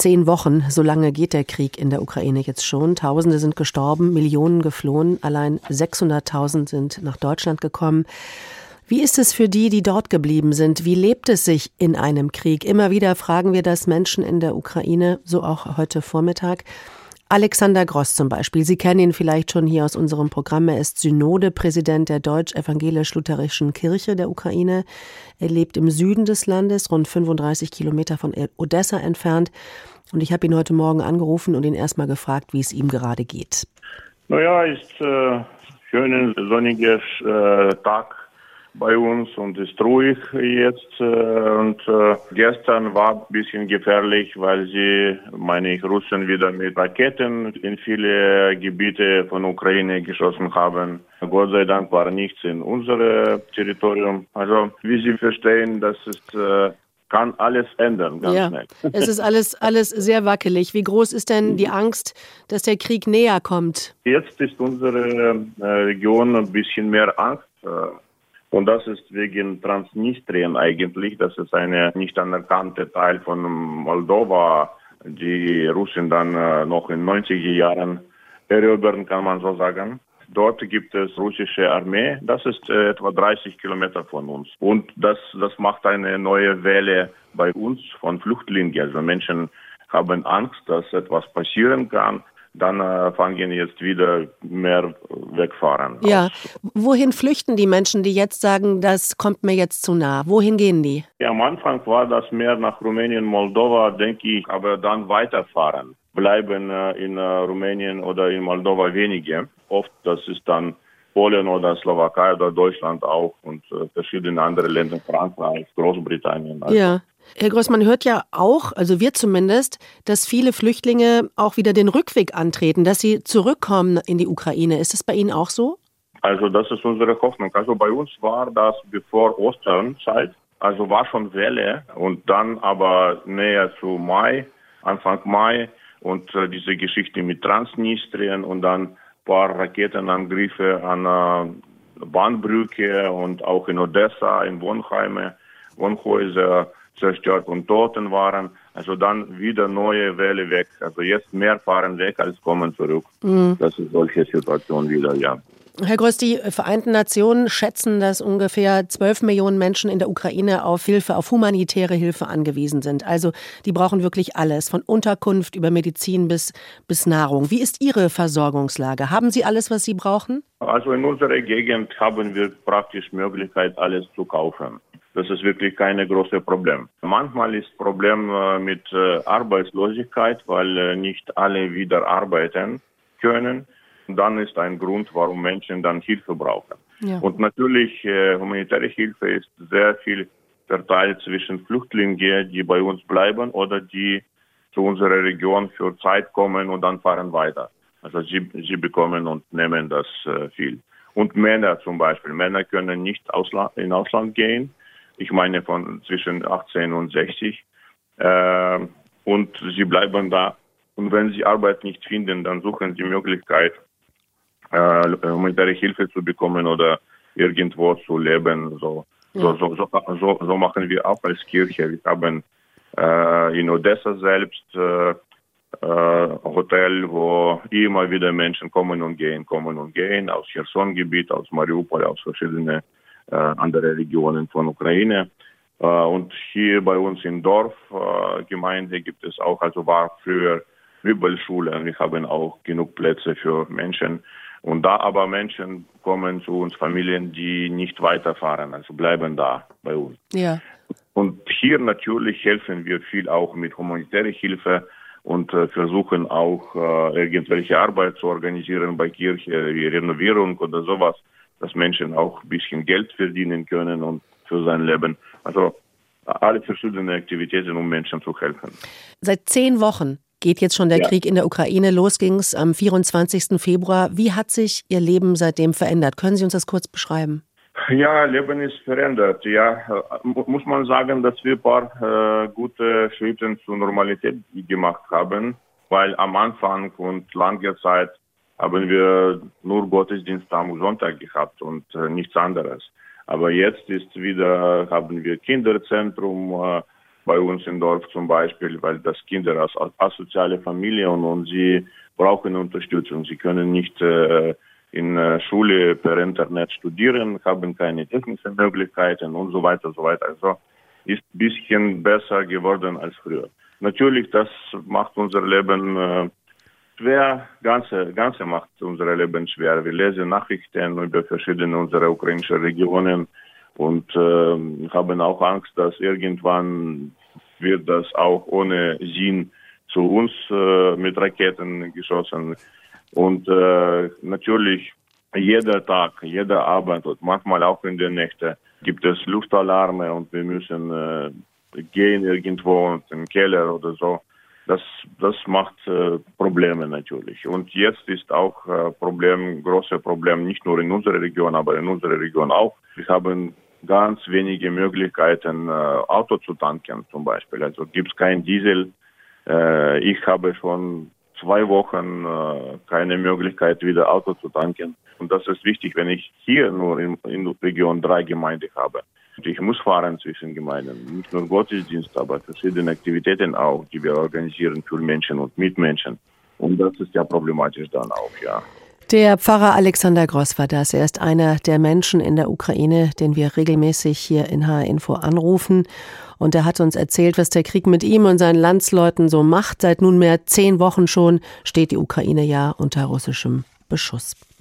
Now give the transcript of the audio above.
Zehn Wochen, so lange geht der Krieg in der Ukraine jetzt schon. Tausende sind gestorben, Millionen geflohen, allein 600.000 sind nach Deutschland gekommen. Wie ist es für die, die dort geblieben sind? Wie lebt es sich in einem Krieg? Immer wieder fragen wir das Menschen in der Ukraine, so auch heute Vormittag. Alexander Gross zum Beispiel. Sie kennen ihn vielleicht schon hier aus unserem Programm. Er ist Synodepräsident der Deutsch-Evangelisch-Lutherischen Kirche der Ukraine. Er lebt im Süden des Landes, rund 35 Kilometer von Odessa entfernt. Und ich habe ihn heute Morgen angerufen und ihn erstmal gefragt, wie es ihm gerade geht. Naja, ist äh, schöner sonniges äh, Tag bei uns und ist ruhig jetzt. Äh, und äh, gestern war ein bisschen gefährlich, weil sie, meine ich, Russen wieder mit Raketen in viele Gebiete von Ukraine geschossen haben. Gott sei Dank war nichts in unserem Territorium. Also, wie Sie verstehen, das ist äh, kann alles ändern, ganz ja. schnell. Es ist alles, alles sehr wackelig. Wie groß ist denn die Angst, dass der Krieg näher kommt? Jetzt ist unsere Region ein bisschen mehr Angst. Und das ist wegen Transnistrien eigentlich. Das ist eine nicht anerkannte Teil von Moldova, die Russen dann äh, noch in 90er Jahren erobern, kann man so sagen. Dort gibt es russische Armee. Das ist äh, etwa 30 Kilometer von uns. Und das, das macht eine neue Welle bei uns von Flüchtlingen. Also Menschen haben Angst, dass etwas passieren kann dann äh, fangen jetzt wieder mehr wegfahren. Ja, wohin flüchten die Menschen, die jetzt sagen, das kommt mir jetzt zu nah? Wohin gehen die? Ja, am Anfang war das mehr nach Rumänien, Moldova, denke ich, aber dann weiterfahren. Bleiben äh, in äh, Rumänien oder in Moldova wenige. Oft das ist dann Polen oder Slowakei oder Deutschland auch und äh, verschiedene andere Länder, Frankreich, Großbritannien. Also. Ja. Herr Gross, man hört ja auch, also wir zumindest, dass viele Flüchtlinge auch wieder den Rückweg antreten, dass sie zurückkommen in die Ukraine. Ist das bei Ihnen auch so? Also das ist unsere Hoffnung. Also bei uns war das bevor Osternzeit, also war schon Welle und dann aber näher zu Mai, Anfang Mai und äh, diese Geschichte mit Transnistrien und dann paar Raketenangriffe an äh, Bahnbrücke und auch in Odessa, in Wohnheime, Wohnhäuser zerstört und Toten waren. Also dann wieder neue Welle weg. Also jetzt mehr fahren weg als kommen zurück. Mhm. Das ist solche Situation wieder, ja. Herr Gross, die Vereinten Nationen schätzen, dass ungefähr 12 Millionen Menschen in der Ukraine auf Hilfe, auf humanitäre Hilfe angewiesen sind. Also die brauchen wirklich alles, von Unterkunft über Medizin bis, bis Nahrung. Wie ist Ihre Versorgungslage? Haben Sie alles, was Sie brauchen? Also in unserer Gegend haben wir praktisch Möglichkeit, alles zu kaufen. Das ist wirklich kein großes Problem. Manchmal ist Problem äh, mit äh, Arbeitslosigkeit, weil äh, nicht alle wieder arbeiten können. Dann ist ein Grund, warum Menschen dann Hilfe brauchen. Ja. Und natürlich, humanitäre Hilfe ist sehr viel verteilt zwischen Flüchtlingen, die bei uns bleiben oder die zu unserer Region für Zeit kommen und dann fahren weiter. Also sie, sie bekommen und nehmen das viel. Und Männer zum Beispiel. Männer können nicht Ausland, in Ausland gehen ich meine von zwischen 18 und 60. Äh, und sie bleiben da. Und wenn sie Arbeit nicht finden, dann suchen sie Möglichkeit, äh, humanitäre Hilfe zu bekommen oder irgendwo zu leben. So, ja. so, so, so, so, machen wir auch als Kirche. Wir haben äh, in Odessa selbst äh, Hotel, wo immer wieder Menschen kommen und gehen, kommen und gehen, aus Cherson-Gebiet, aus Mariupol, aus verschiedenen äh, andere Regionen von Ukraine. Äh, und hier bei uns in Dorfgemeinde äh, gibt es auch, also war früher Bibelschule. Wir haben auch genug Plätze für Menschen. Und da aber Menschen kommen zu uns, Familien, die nicht weiterfahren, also bleiben da bei uns. Ja. Und hier natürlich helfen wir viel auch mit humanitärer Hilfe und äh, versuchen auch äh, irgendwelche Arbeit zu organisieren bei Kirche, wie Renovierung oder sowas dass Menschen auch ein bisschen Geld verdienen können und für sein Leben. Also alle verschiedenen Aktivitäten, um Menschen zu helfen. Seit zehn Wochen geht jetzt schon der ja. Krieg in der Ukraine. Los ging es am 24. Februar. Wie hat sich Ihr Leben seitdem verändert? Können Sie uns das kurz beschreiben? Ja, Leben ist verändert. Ja, muss man sagen, dass wir ein paar äh, gute Schritte zur Normalität gemacht haben, weil am Anfang und lange Zeit haben wir nur Gottesdienst am Sonntag gehabt und äh, nichts anderes. Aber jetzt ist wieder, haben wir Kinderzentrum, äh, bei uns im Dorf zum Beispiel, weil das Kinder aus asoziale Familien und sie brauchen Unterstützung. Sie können nicht äh, in äh, Schule per Internet studieren, haben keine technischen Möglichkeiten und so weiter, so weiter. Also ist ein bisschen besser geworden als früher. Natürlich, das macht unser Leben äh, schwer, ganze, ganze macht unser Leben schwer. Wir lesen Nachrichten über verschiedene unserer ukrainischen Regionen und äh, haben auch Angst, dass irgendwann wird das auch ohne Sinn zu uns äh, mit Raketen geschossen. Und äh, natürlich jeder Tag, jeder Abend und manchmal auch in der Nächte gibt es Luftalarme und wir müssen äh, gehen irgendwo in den Keller oder so. Das, das macht äh, Probleme natürlich. Und jetzt ist auch äh, Problem, große Problem, nicht nur in unserer Region, aber in unserer Region auch. Wir haben ganz wenige Möglichkeiten, äh, Auto zu tanken zum Beispiel. Also gibt es kein Diesel. Äh, ich habe schon zwei Wochen äh, keine Möglichkeit, wieder Auto zu tanken. Und das ist wichtig, wenn ich hier nur in, in Region drei Gemeinde habe. Ich muss fahren zwischen Gemeinden, nicht nur Gottesdienst, aber verschiedene Aktivitäten auch, die wir organisieren für Menschen und Mitmenschen. Und das ist ja problematisch dann auch, ja. Der Pfarrer Alexander Gross war das. Er ist einer der Menschen in der Ukraine, den wir regelmäßig hier in H-Info anrufen. Und er hat uns erzählt, was der Krieg mit ihm und seinen Landsleuten so macht. Seit nunmehr zehn Wochen schon steht die Ukraine ja unter russischem Beschuss.